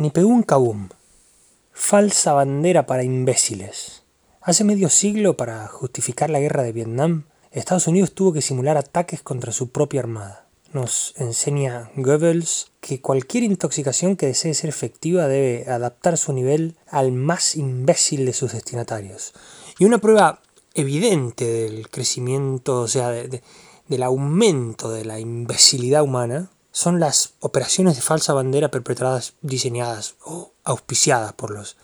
Ni un kabum. Falsa bandera para imbéciles. Hace medio siglo, para justificar la guerra de Vietnam, Estados Unidos tuvo que simular ataques contra su propia armada. Nos enseña Goebbels que cualquier intoxicación que desee ser efectiva debe adaptar su nivel al más imbécil de sus destinatarios. Y una prueba evidente del crecimiento, o sea, del aumento de la imbecilidad humana, son las operaciones de falsa bandera perpetradas, diseñadas o auspiciadas por los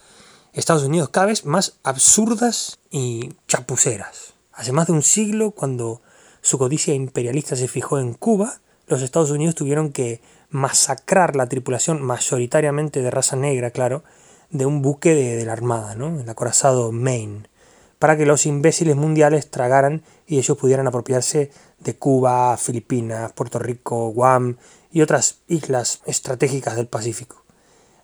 Estados Unidos, cada vez más absurdas y chapuceras. Hace más de un siglo, cuando su codicia imperialista se fijó en Cuba, los Estados Unidos tuvieron que masacrar la tripulación, mayoritariamente de raza negra, claro, de un buque de, la Armada, ¿no? el acorazado Maine, para que los imbéciles mundiales tragaran y ellos pudieran apropiarse de Cuba, Filipinas, Puerto Rico, Guam y otras islas estratégicas del Pacífico.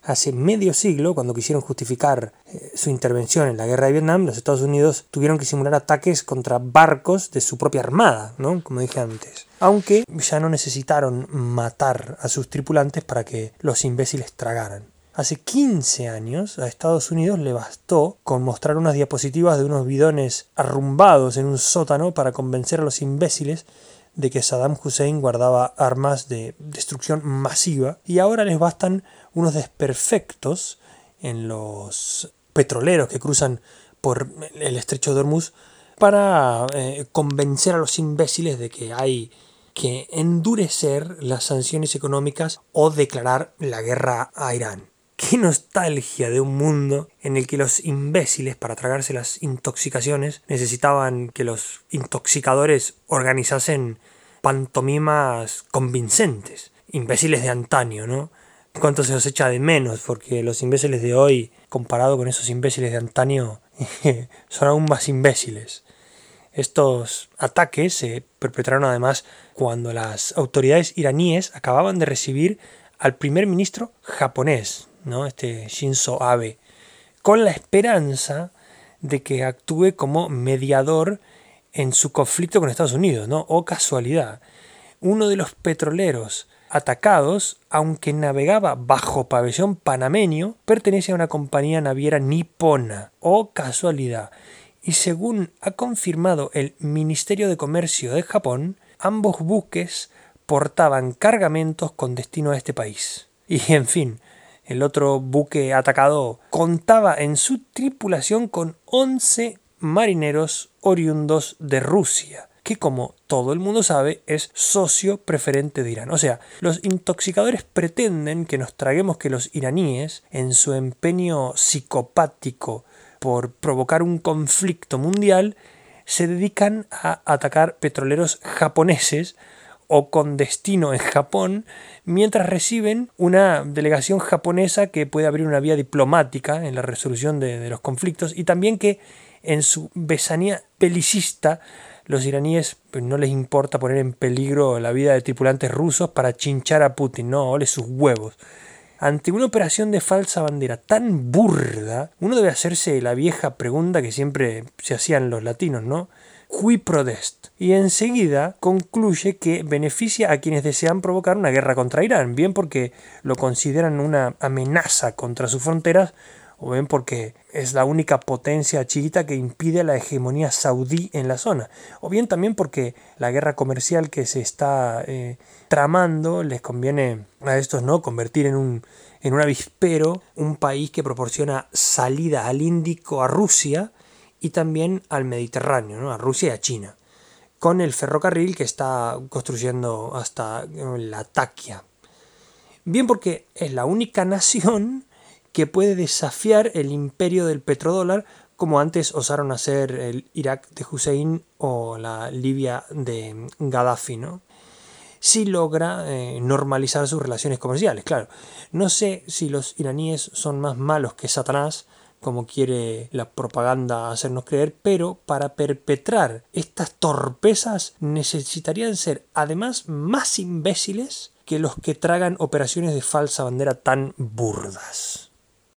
Hace medio siglo, cuando quisieron justificar eh, su intervención en la guerra de Vietnam, los Estados Unidos tuvieron que simular ataques contra barcos de su propia armada, ¿no? como dije antes. Aunque ya no necesitaron matar a sus tripulantes para que los imbéciles tragaran. Hace 15 años a Estados Unidos le bastó con mostrar unas diapositivas de unos bidones arrumbados en un sótano para convencer a los imbéciles de que Saddam Hussein guardaba armas de destrucción masiva y ahora les bastan unos desperfectos en los petroleros que cruzan por el estrecho de Hormuz para eh, convencer a los imbéciles de que hay que endurecer las sanciones económicas o declarar la guerra a Irán. Qué nostalgia de un mundo en el que los imbéciles, para tragarse las intoxicaciones, necesitaban que los intoxicadores organizasen pantomimas convincentes. Imbéciles de antaño, ¿no? Cuánto se los echa de menos, porque los imbéciles de hoy, comparado con esos imbéciles de antaño, son aún más imbéciles. Estos ataques se perpetraron además cuando las autoridades iraníes acababan de recibir al primer ministro japonés, ¿no? este Shinzo Abe, con la esperanza de que actúe como mediador en su conflicto con Estados Unidos, ¿no? O casualidad. Uno de los petroleros atacados, aunque navegaba bajo pabellón panameño, pertenece a una compañía naviera nipona. O casualidad. Y según ha confirmado el Ministerio de Comercio de Japón, ambos buques portaban cargamentos con destino a este país. Y en fin, el otro buque atacado contaba en su tripulación con 11 marineros oriundos de Rusia, que como todo el mundo sabe es socio preferente de Irán. O sea, los intoxicadores pretenden que nos traguemos que los iraníes, en su empeño psicopático por provocar un conflicto mundial, se dedican a atacar petroleros japoneses o con destino en Japón, mientras reciben una delegación japonesa que puede abrir una vía diplomática en la resolución de, los conflictos y también que en su besanía pelicista los iraníes pues, no les importa poner en peligro la vida de tripulantes rusos para chinchar a Putin, no, ole sus huevos. Ante una operación de falsa bandera tan burda, uno debe hacerse la vieja pregunta que siempre se hacían los latinos, ¿no? Qui prodest. Y enseguida concluye que beneficia a quienes desean provocar una guerra contra Irán, bien porque lo consideran una amenaza contra sus fronteras, o bien porque es la única potencia chiquita que impide la hegemonía saudí en la zona, o bien también porque la guerra comercial que se está eh, tramando les conviene a estos no convertir en un en un avispero un país que proporciona salida al Índico a Rusia y también al Mediterráneo, ¿no? a Rusia y a China, con el ferrocarril que está construyendo hasta la Taquia. Bien porque es la única nación que puede desafiar el imperio del petrodólar como antes osaron hacer el Irak de Hussein o la Libia de Gaddafi, ¿no? Si logra eh, normalizar sus relaciones comerciales, claro. No sé si los iraníes son más malos que Satanás, como quiere la propaganda hacernos creer, pero para perpetrar estas torpezas necesitarían ser además más imbéciles que los que tragan operaciones de falsa bandera tan burdas.